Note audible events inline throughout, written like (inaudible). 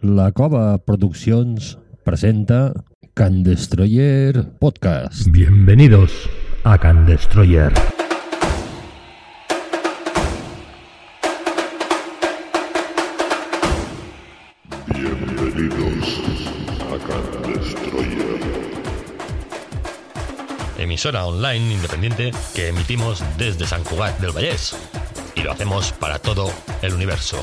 La Cova Produccions presenta Can Destroyer Podcast. Bienvenidos a Can Destroyer. Bienvenidos a Can Destroyer. emisora online independiente que emitimos desde San Cugat del Vallés. Y lo hacemos para todo el universo.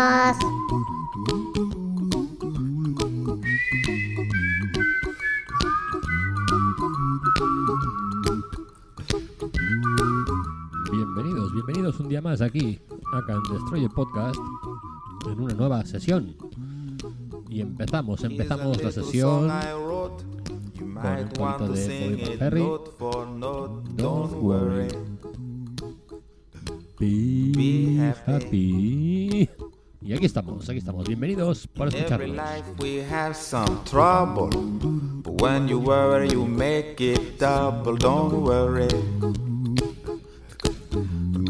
más aquí a Can Destroyer Podcast en una nueva sesión. Y empezamos, empezamos la sesión con un cuento de Bobby McFerry. Don't worry. Be happy. Y aquí estamos, aquí estamos. Bienvenidos por Every escucharnos. we have some trouble, but when you worry, you make it double. Don't worry,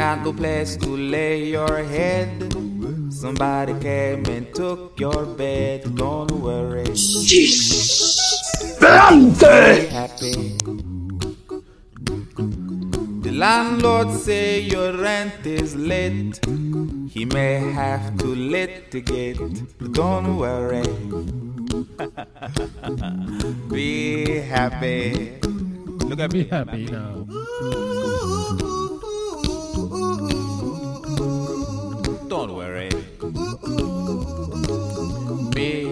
Got no place to lay your head. Somebody came and took your bed. Don't worry. Be happy. The landlord say your rent is late. He may have to litigate. Don't worry. Be happy. Look at Be me. happy now.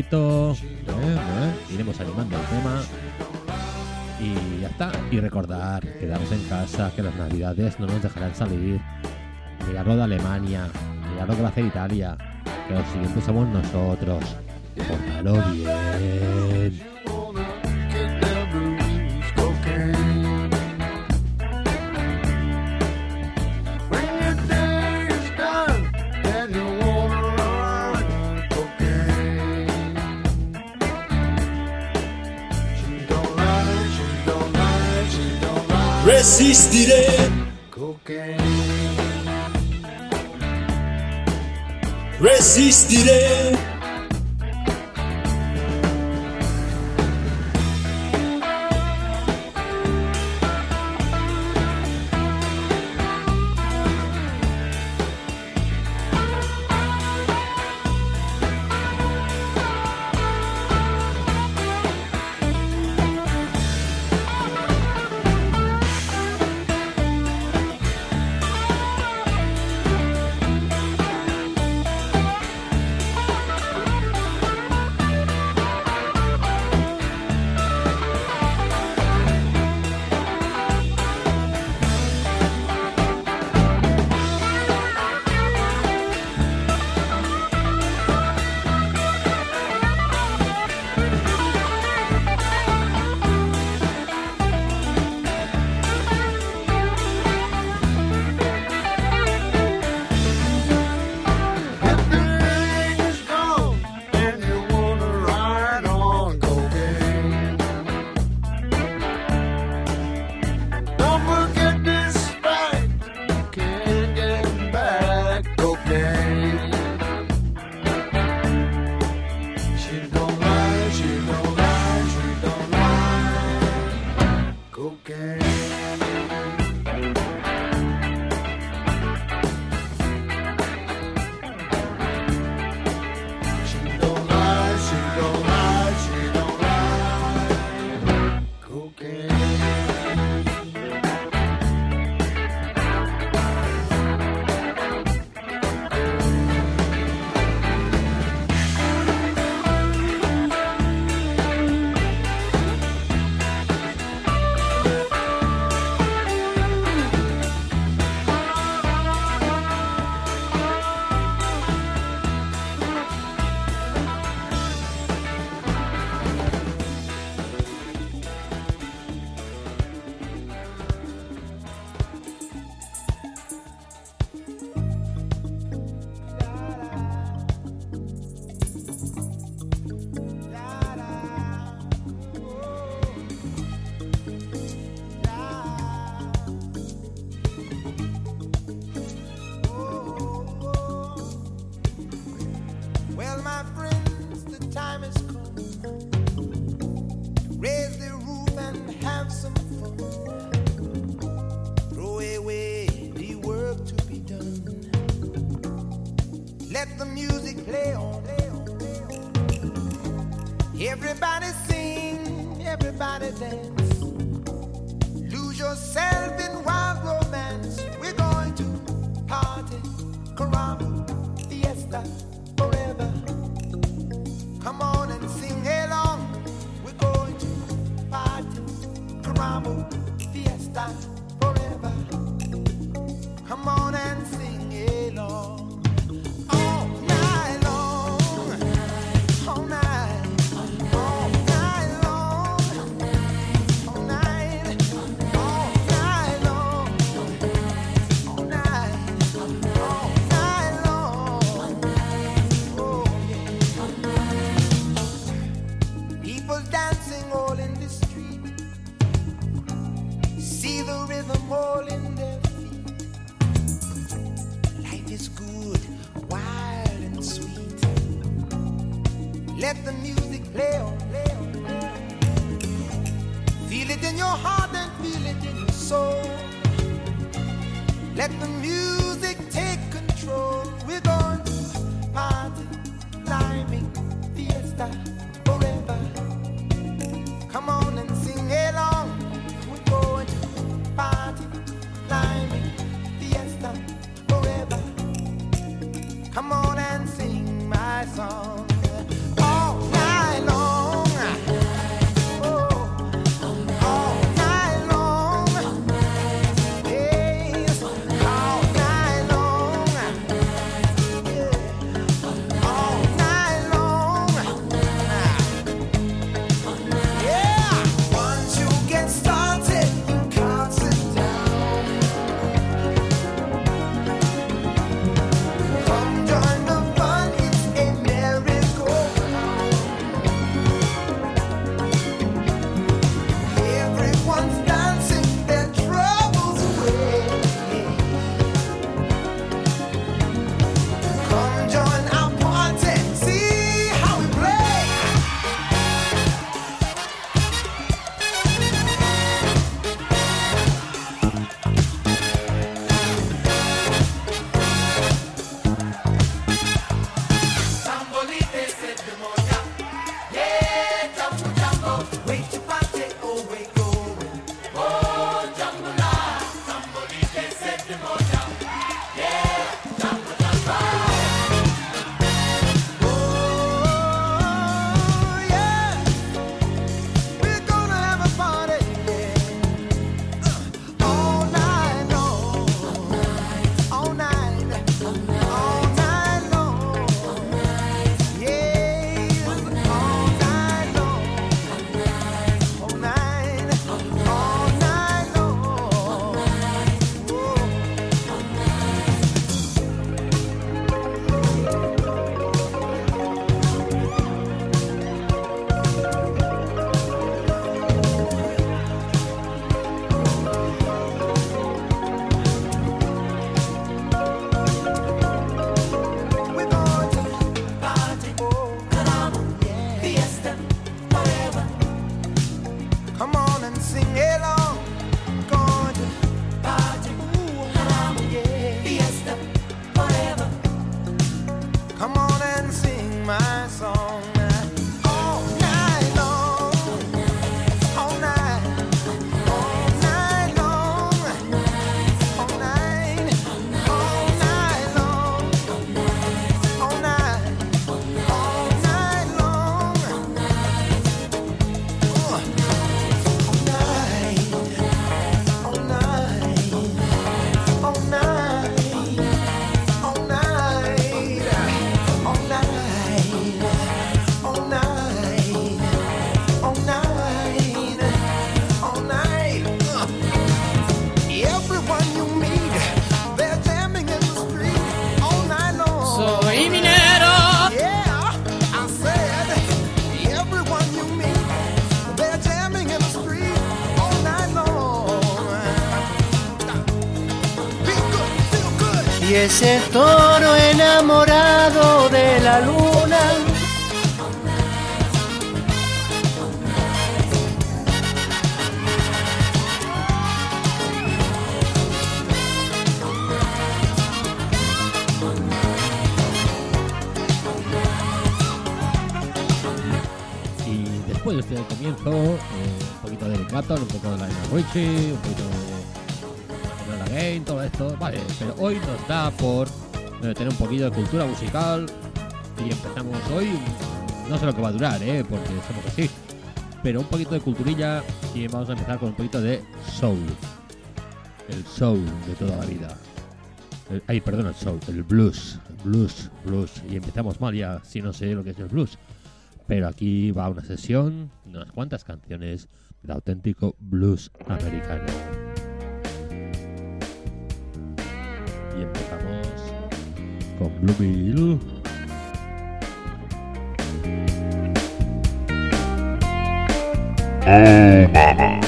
Eh, eh, iremos animando el tema. Y ya está. Y recordar, quedarnos en casa, que las navidades no nos dejarán salir. Mirar lo de Alemania, mirar lo que va a hacer Italia, que los siguientes somos nosotros. Portalo bien. resistiré Cocaine Resistiré. fiesta. y ese toro enamorado de la luna. Y después del comienzo, eh, un poquito de Eric un poco de la Richie, un poquito de todo esto, vale, pero hoy nos da por eh, tener un poquito de cultura musical y empezamos hoy, no sé lo que va a durar, ¿eh? porque somos así, pero un poquito de culturilla y vamos a empezar con un poquito de soul, el soul de toda la vida. El, ay, perdón, el soul, el blues, blues, blues, y empezamos mal ya, si no sé lo que es el blues, pero aquí va una sesión, unas cuantas canciones del auténtico blues americano. diam kita bos kok Oh, mama.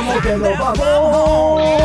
一路边走边唱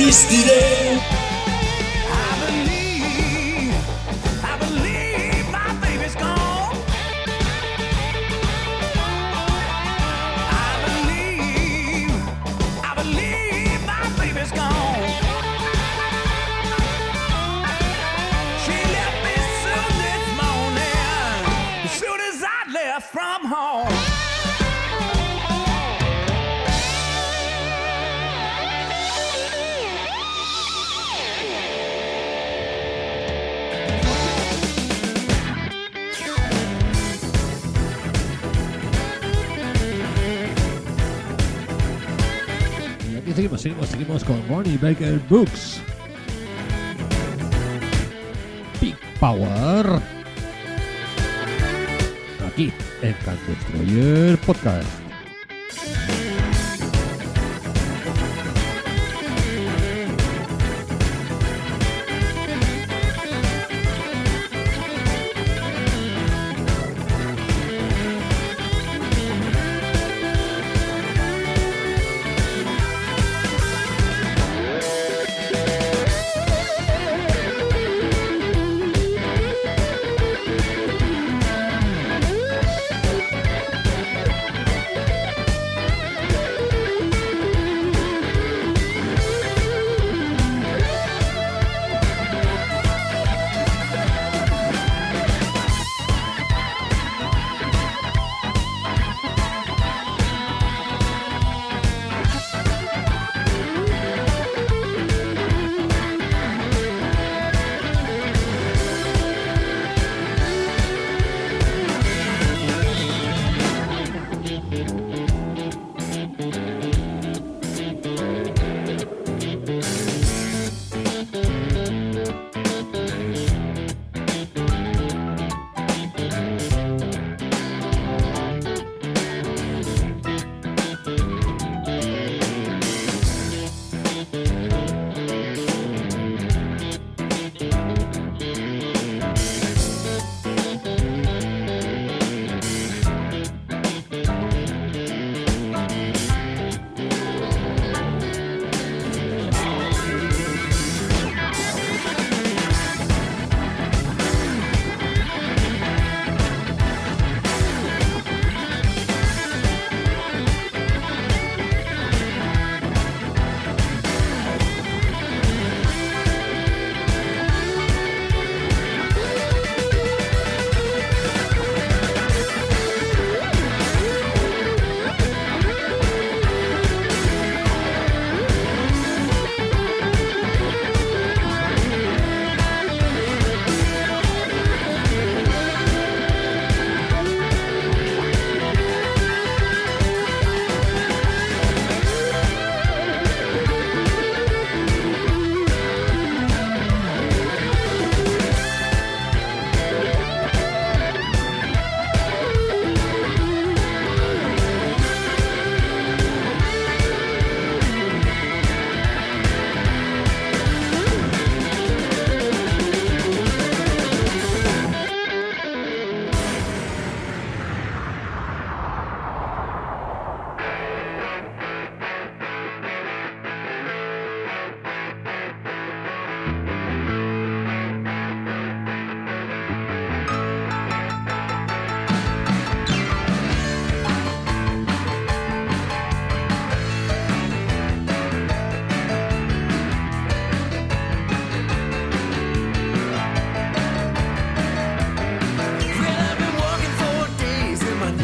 Resistiré. Seguimos con Ronnie Baker Books. Big Power. Aquí en Can Destroyer Podcast.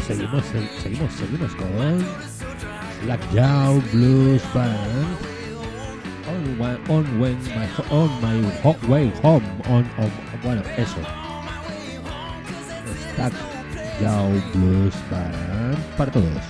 Seguimos, se- seguimos, seguimos con Black Jaw Blues Band. On, wa- on, when my, on my way home. On, on- bueno, eso. Black Jaw Blues Band para todos.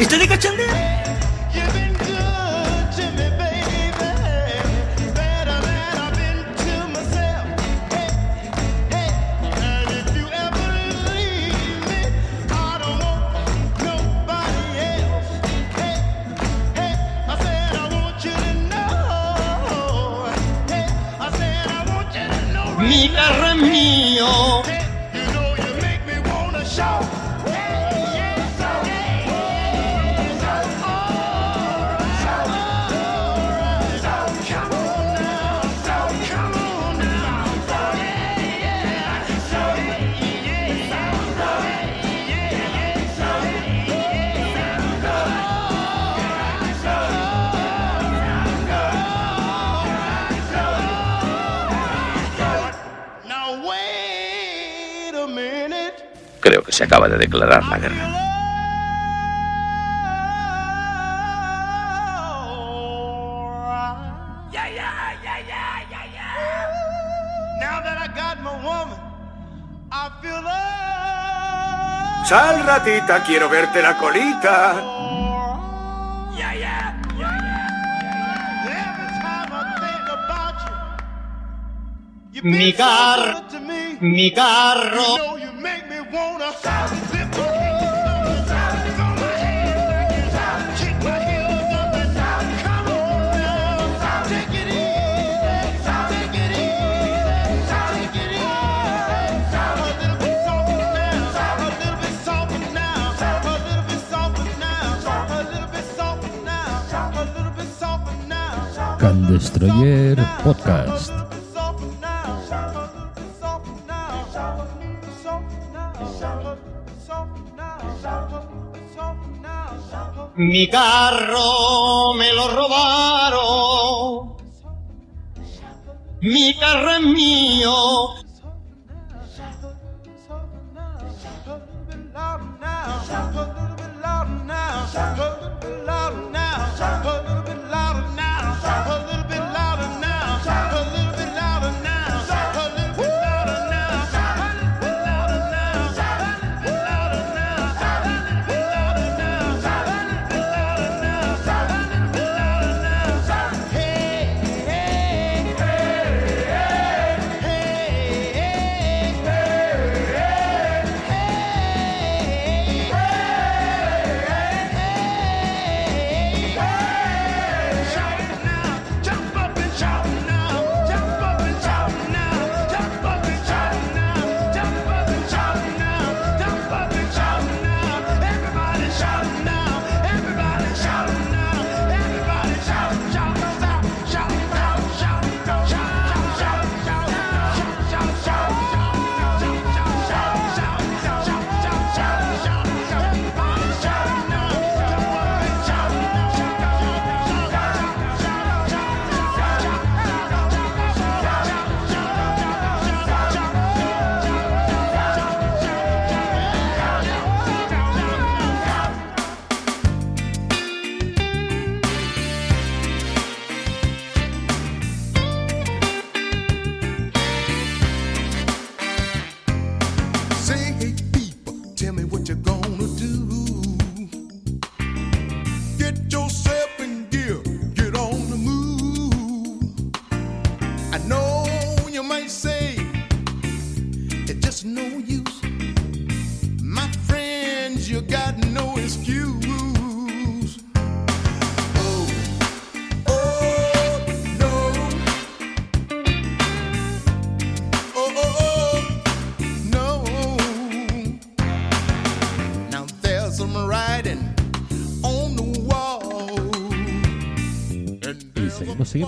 इस तरह का चल de declarar la guerra. Sal, ratita, quiero verte la colita. Mi car, mi carro. Destroyer Podcast. Mi carro me lo robaron. Mi carro es mío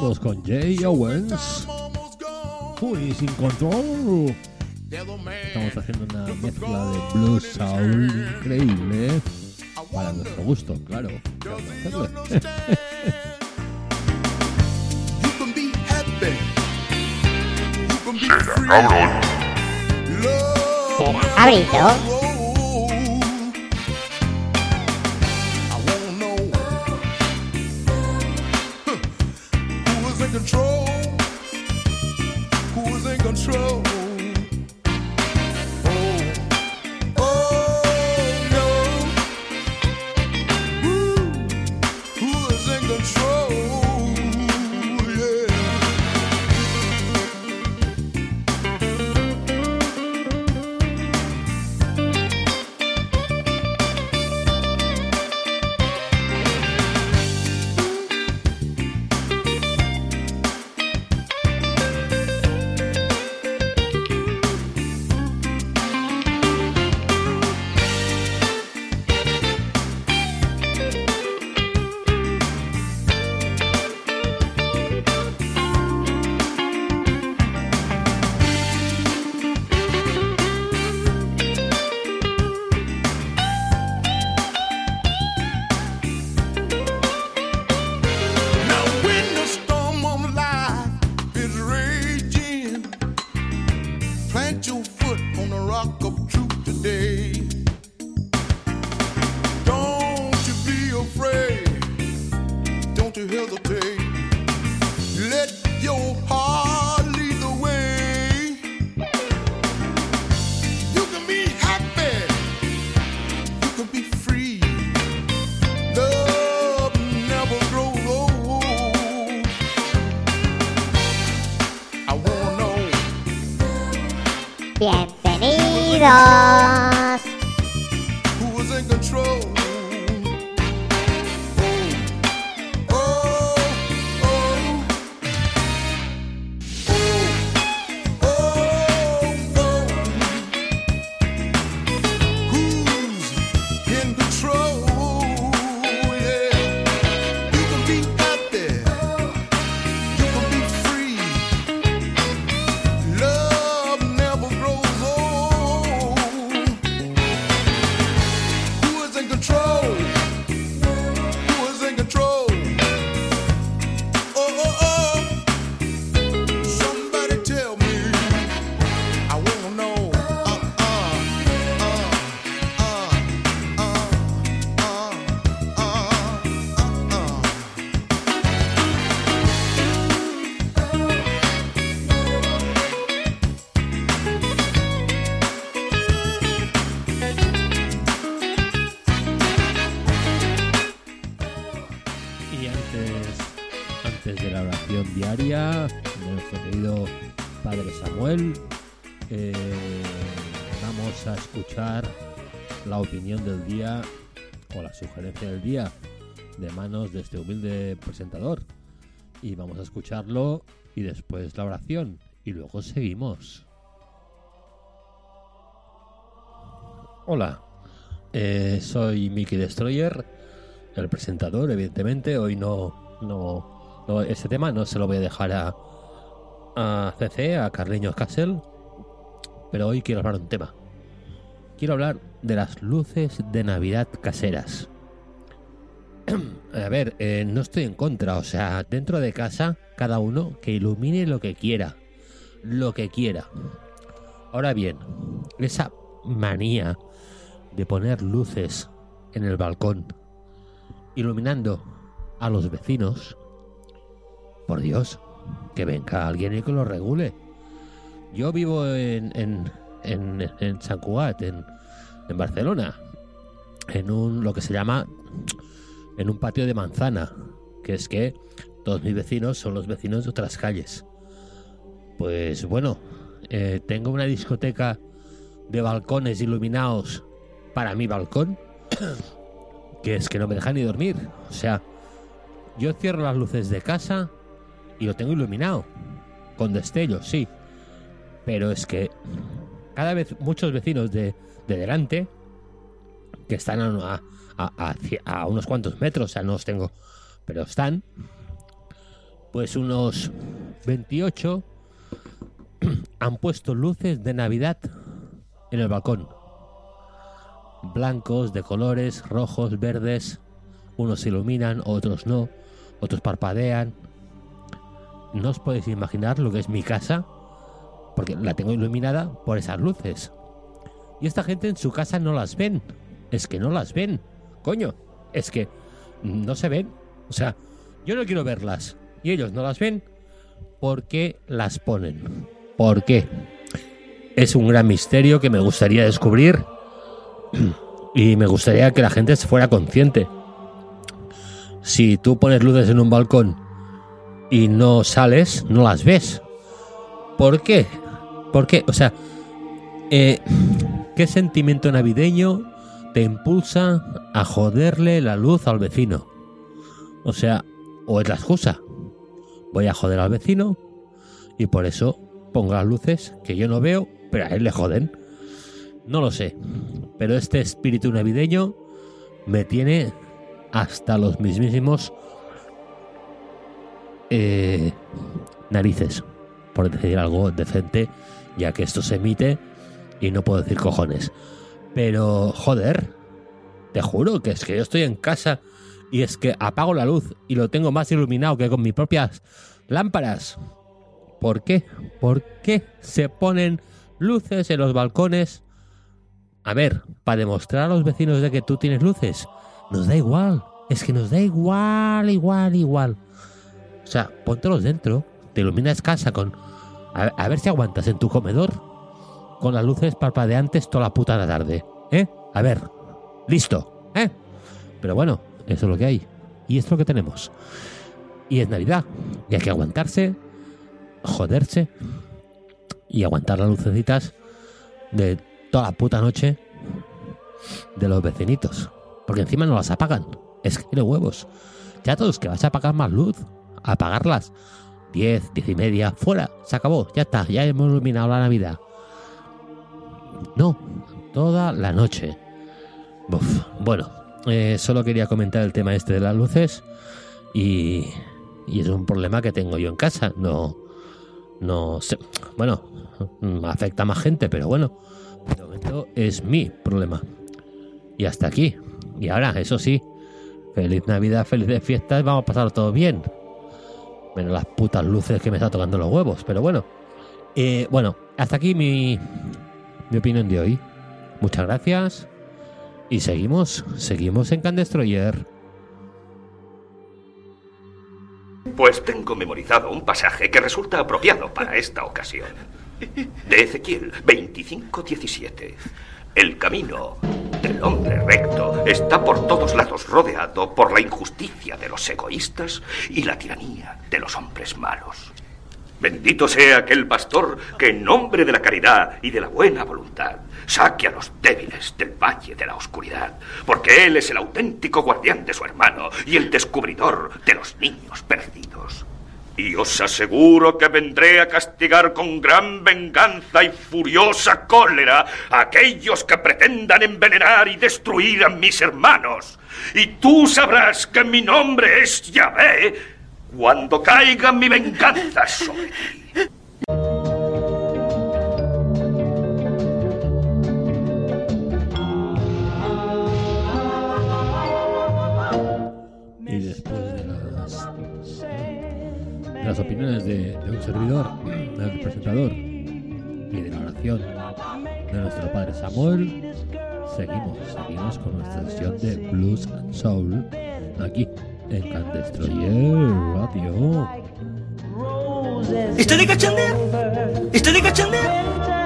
seguimos, con Jay Owens. Uy, sin control. Estamos haciendo una mezcla de blues soul increíble. Para nuestro gusto, claro. ¿Qué vamos a de manos de este humilde presentador. Y vamos a escucharlo y después la oración. Y luego seguimos. Hola, eh, soy Mickey Destroyer, el presentador, evidentemente. Hoy no, no, no, ese tema no se lo voy a dejar a, a CC, a Carleños Castle, pero hoy quiero hablar de un tema. Quiero hablar de las luces de Navidad caseras. (clears throat) A ver, eh, no estoy en contra, o sea, dentro de casa, cada uno que ilumine lo que quiera, lo que quiera. Ahora bien, esa manía de poner luces en el balcón, iluminando a los vecinos, por Dios, que venga alguien y que lo regule. Yo vivo en, en, en, San Cugat, en, en Barcelona, en un lo que se llama en un patio de manzana, que es que todos mis vecinos son los vecinos de otras calles. Pues bueno, eh, tengo una discoteca de balcones iluminados para mi balcón, (coughs) que es que no me deja ni dormir. O sea, yo cierro las luces de casa y lo tengo iluminado, con destellos, sí. Pero es que cada vez muchos vecinos de, de delante, que están a, unos cuantos metros, o sea, no los tengo, pero están, pues unos 28 (clears throat) han puesto luces de Navidad en el balcón. Blancos, de colores, rojos, verdes. Unos se iluminan, otros no. Otros parpadean. No os podéis imaginar lo que es mi casa, porque la tengo iluminada por esas luces. Y esta gente en su casa no las ven. Es que no las ven. Coño, es que no se ven. O sea, yo no quiero verlas. Y ellos no las ven porque las ponen. ¿Por qué? Es un gran misterio que me gustaría descubrir (clears throat) y me gustaría que la gente fuera consciente. Si tú pones luces en un balcón y no sales, no las ves. ¿Por qué? ¿Por qué? O sea, eh, ¿qué sentimiento navideño te impulsa a joderle la luz al vecino? O sea, o es la excusa. Voy a joder al vecino y por eso pongo las luces que yo no veo, pero a él le joden. No lo sé, pero este espíritu navideño me tiene hasta los mismísimos eh, narices, por decir algo decente, ya que esto se emite y no puedo decir cojones. Pero, joder, te juro que es que yo estoy en casa y es que apago la luz y lo tengo más iluminado que con mis propias lámparas. ¿Por qué? ¿Por qué se ponen luces en los balcones? A ver, para demostrar a los vecinos de que tú tienes luces. Nos da igual. Es que nos da igual, igual, igual. O sea, póntelos dentro. Te iluminas casa con... A, a ver si aguantas en tu comedor con las luces parpadeantes toda la puta tarde. ¿Eh? A ver. Listo. ¿Eh? Pero bueno, eso es lo que hay. Y es lo que tenemos. Y es Navidad. Y hay que aguantarse, joderse y aguantar las lucecitas de toda la puta noche de los vecinitos. Porque encima no las apagan. Es que tiene huevos. Ya todos que vas a apagar más luz. Apagarlas. 10, 10 y media. Fuera. Se acabó. Ya está. Ya hemos iluminado la Navidad. No. Toda la noche. Buf. Bueno. eh, solo quería comentar el tema este de las luces. Y, y es un problema que tengo yo en casa. No. No sé. Bueno. mm, Afecta a más gente, pero bueno. De momento es mi problema. Y hasta aquí. Y ahora, eso sí. Feliz Navidad, felices fiestas. Vamos a pasar todo bien. Menos las putas luces que me está tocando los huevos. Pero bueno. Eh, bueno, hasta aquí mi, mi opinión de hoy. Muchas gracias. Y seguimos, seguimos en Can Destroyer. Pues tengo memorizado un pasaje que resulta apropiado para esta ocasión. De Ezequiel 25:17. El camino del hombre recto está por todos lados rodeado por la injusticia de los egoístas y la tiranía de los hombres malos. Bendito sea aquel pastor que en nombre de la caridad y de la buena voluntad saque a los débiles del valle de la oscuridad, porque él es el auténtico guardián de su hermano y el descubridor de los niños perdidos. Y os aseguro que vendré a castigar con gran venganza y furiosa cólera a aquellos que pretendan envenenar y destruir a mis hermanos. Y tú sabrás que mi nombre es Yahvé cuando caiga mi venganza sobre ti. Y después de las, las opiniones de, de un servidor, del presentador y de la oración de nuestro padre Samuel, seguimos, seguimos con nuestra sesión de Blues and Soul aquí en Can Destroyer Radio. ¿Estoy de cachondeo? ¿Estoy de cachondeo?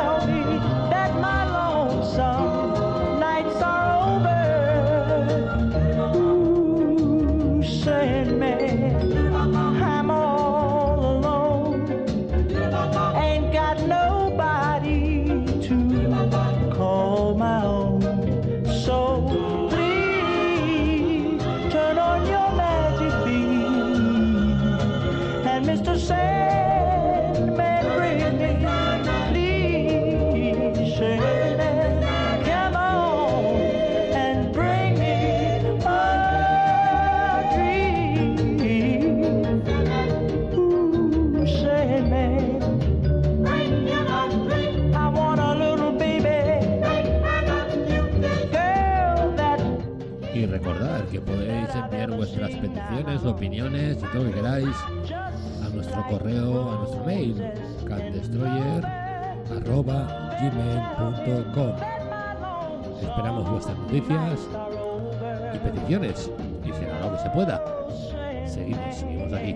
opiniones y todo lo que queráis a nuestro correo, a nuestro mail, gmail.com Esperamos vuestras noticias y peticiones y será lo que se pueda. Seguimos, seguimos aquí.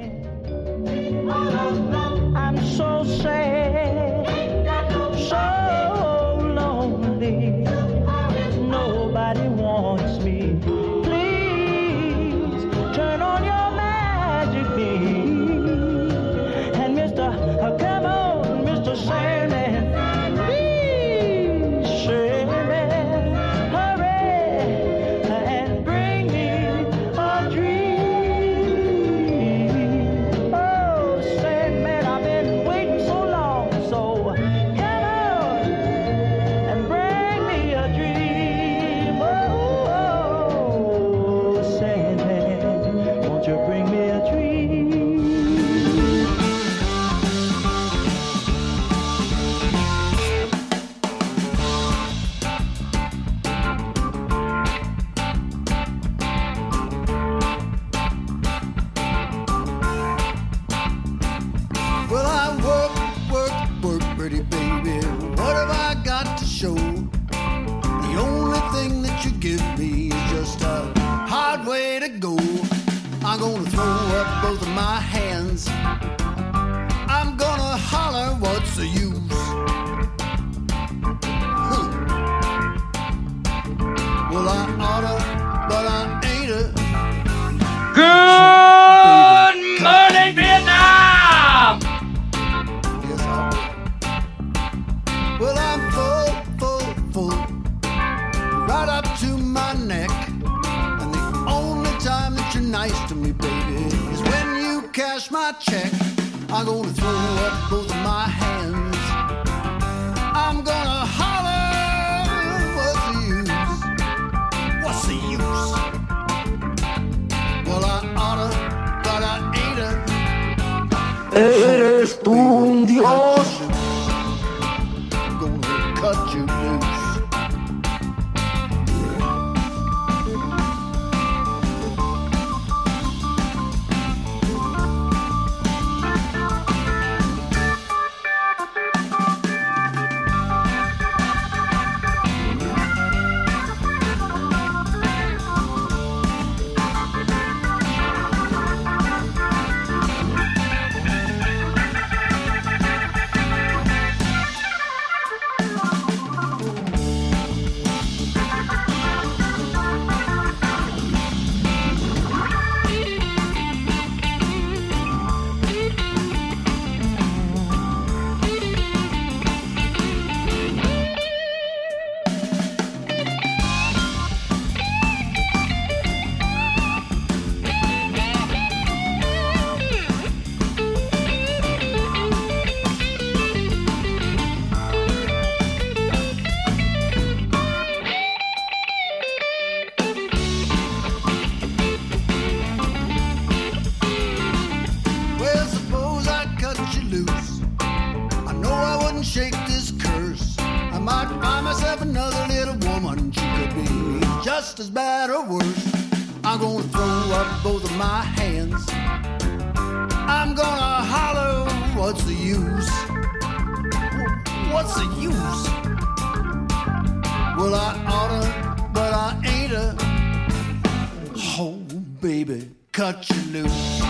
just as bad or worse. I'm gonna throw up both of my hands. I'm gonna holler, what's the use? What's the use? Well, I oughta, but I ain't a. Oh, baby, cut you loose.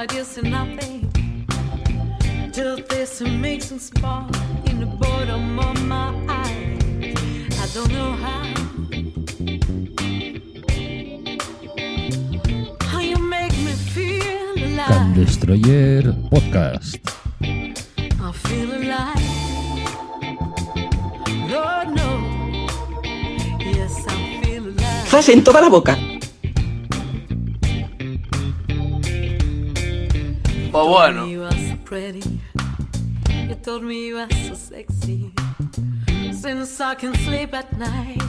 ideas to nothing. This amazing spark in the bottom of my. I don't know how. How you make me feel alive. Can Destroyer Podcast. I feel alive. Lord, no. Yes, I feel alive. En toda la boca. bueno. You told me you were so sexy. Since I can sleep at night.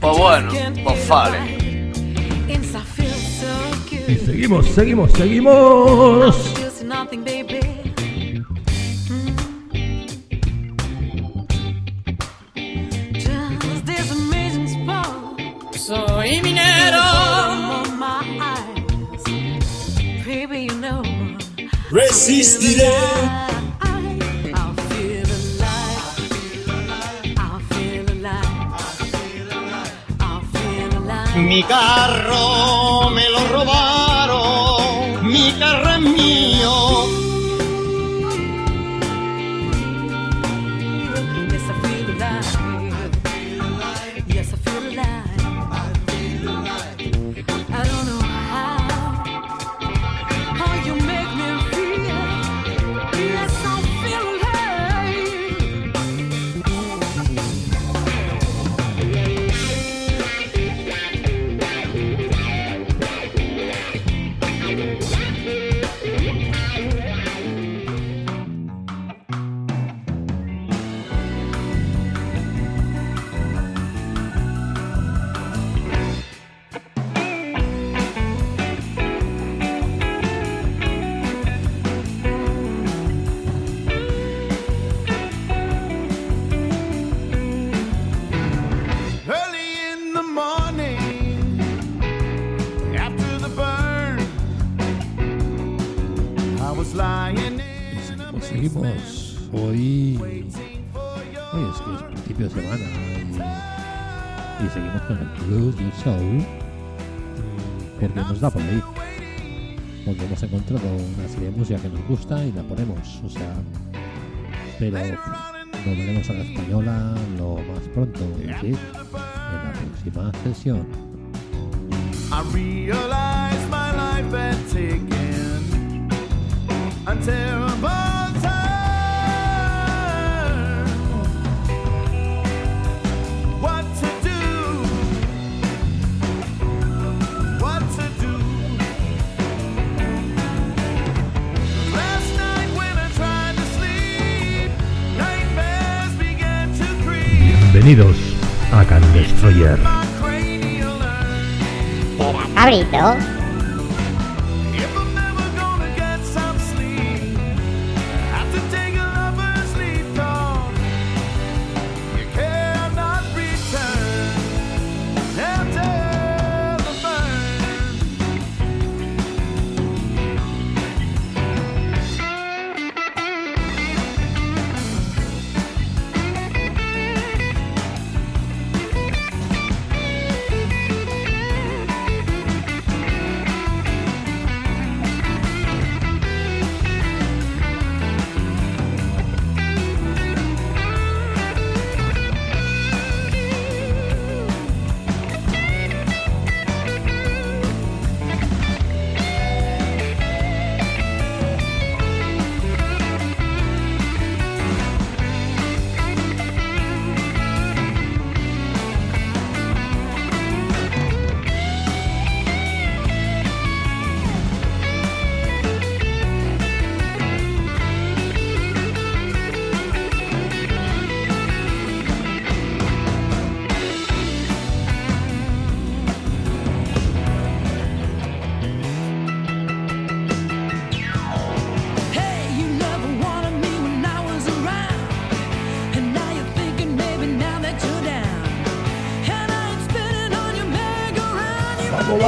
Pues bueno, pues fale. Y seguimos, seguimos, seguimos. Mi carro me lo robaron, gusta y la ponemos, o sea, pero volveremos a la española lo más pronto, en la próxima sesión. Destroyer.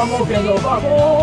沙漠边的大漠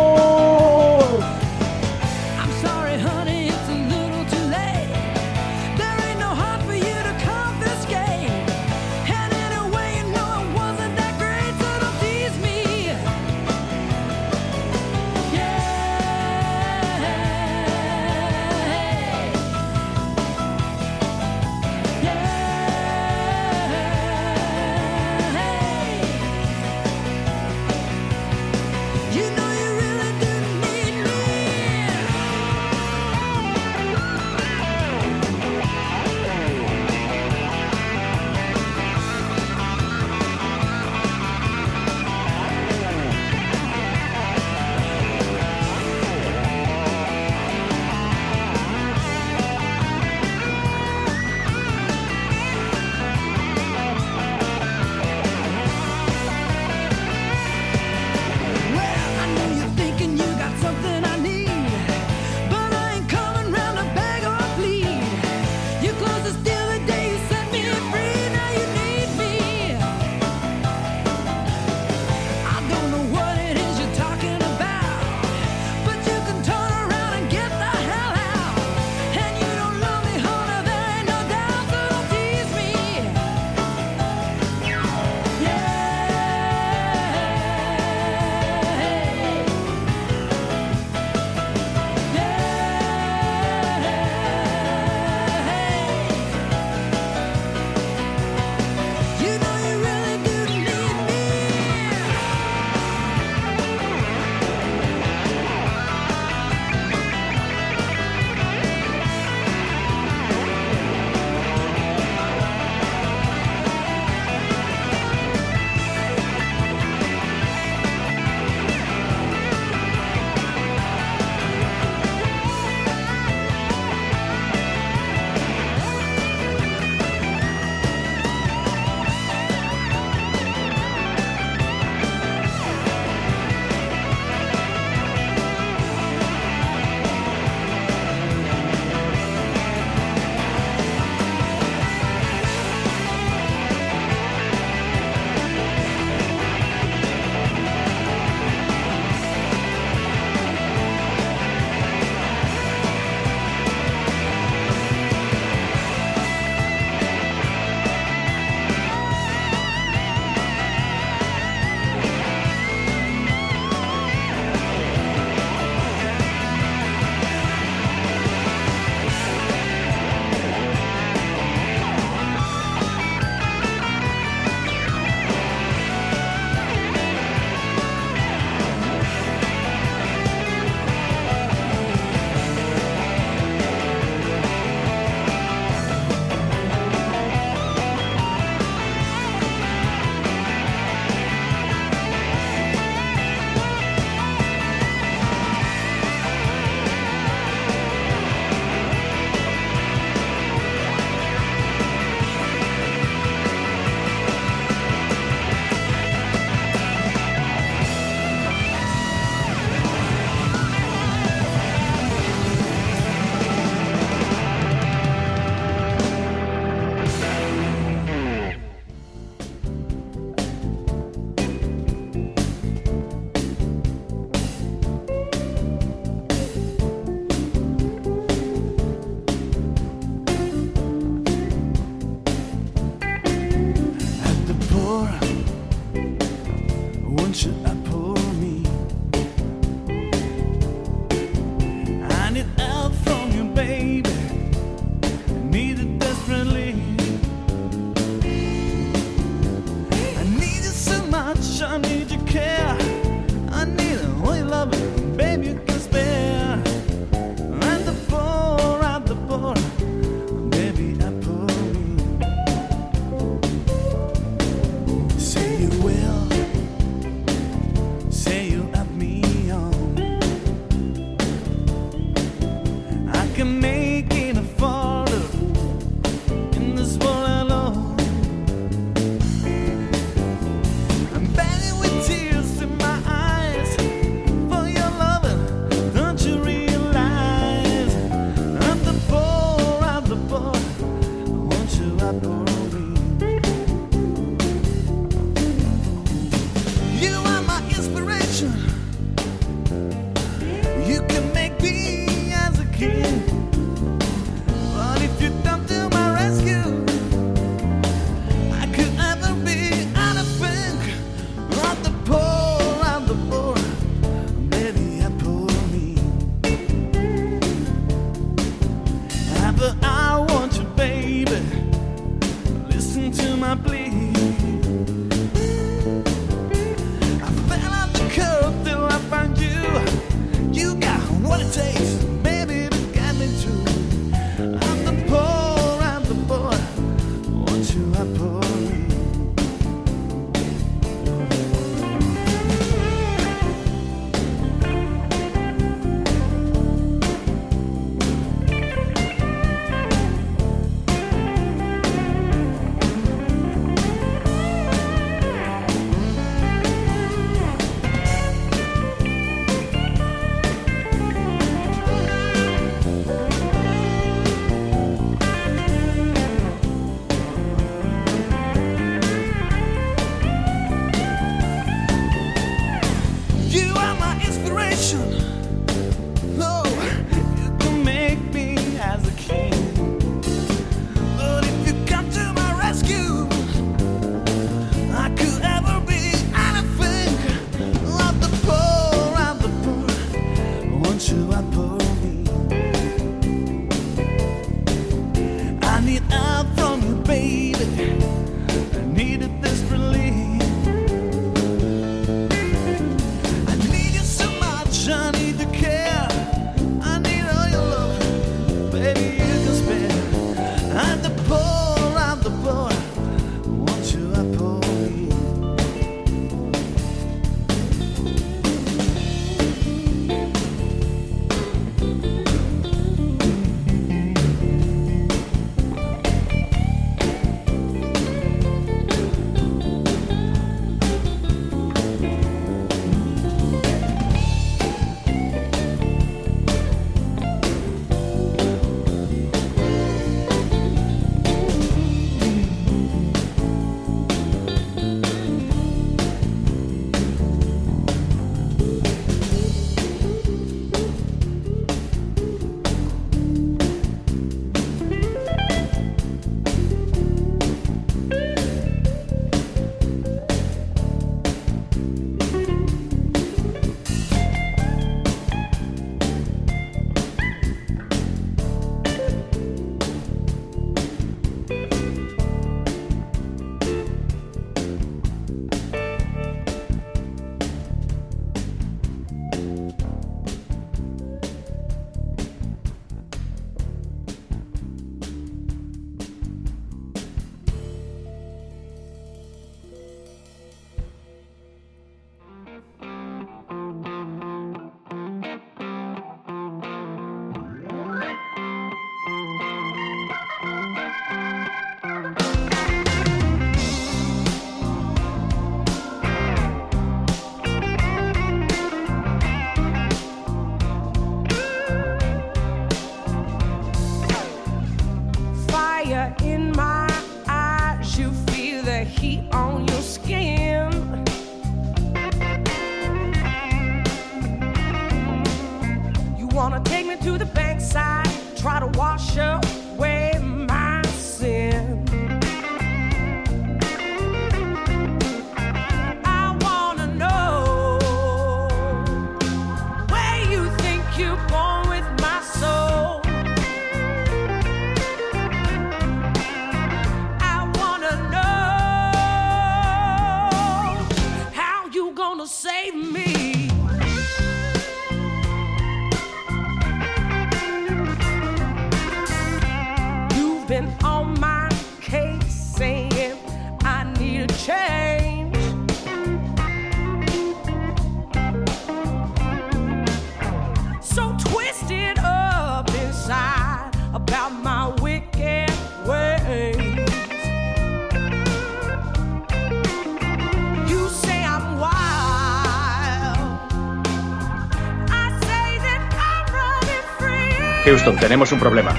Houston, tenemos un problema.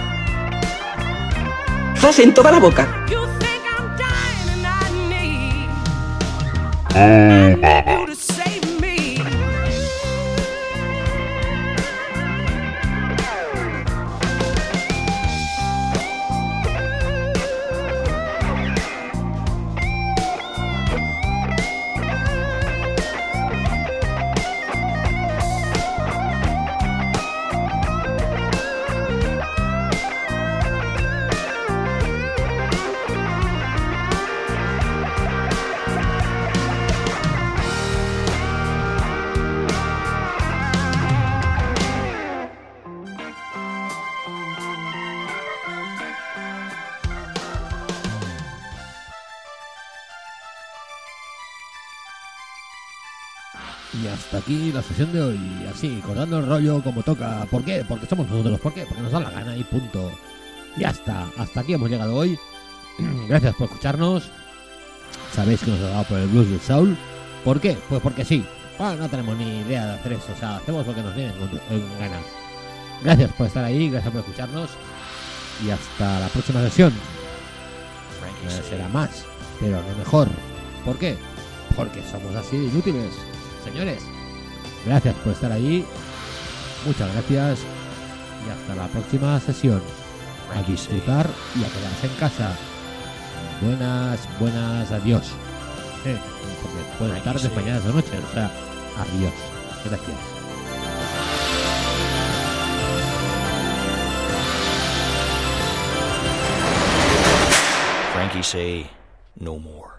Fase en toda la boca. La sesión de hoy, así, cortando el rollo como toca. ¿Por qué? Porque somos nosotros. ¿Por qué? Porque nos da la gana y punto. Ya está, hasta aquí hemos llegado hoy. (clears throat) Gracias por escucharnos. Sabéis que nos ha dado por el blues del Soul. ¿Por qué? Pues porque sí. Bueno, no tenemos ni idea de hacer eso. O sea, hacemos lo que nos viene en, ganas. Gracias por estar ahí, gracias por escucharnos. Y hasta la próxima sesión. Será más, pero no mejor. ¿Por qué? Porque somos así de inútiles. Señores, gracias por estar ahí. Muchas gracias. Y hasta la próxima sesión. A disfrutar y a quedarse en casa. Buenas, buenas, adiós. Eh, porque buenas tardes, mañanas o noches. O sea, adiós. Gracias. Frankie say no more.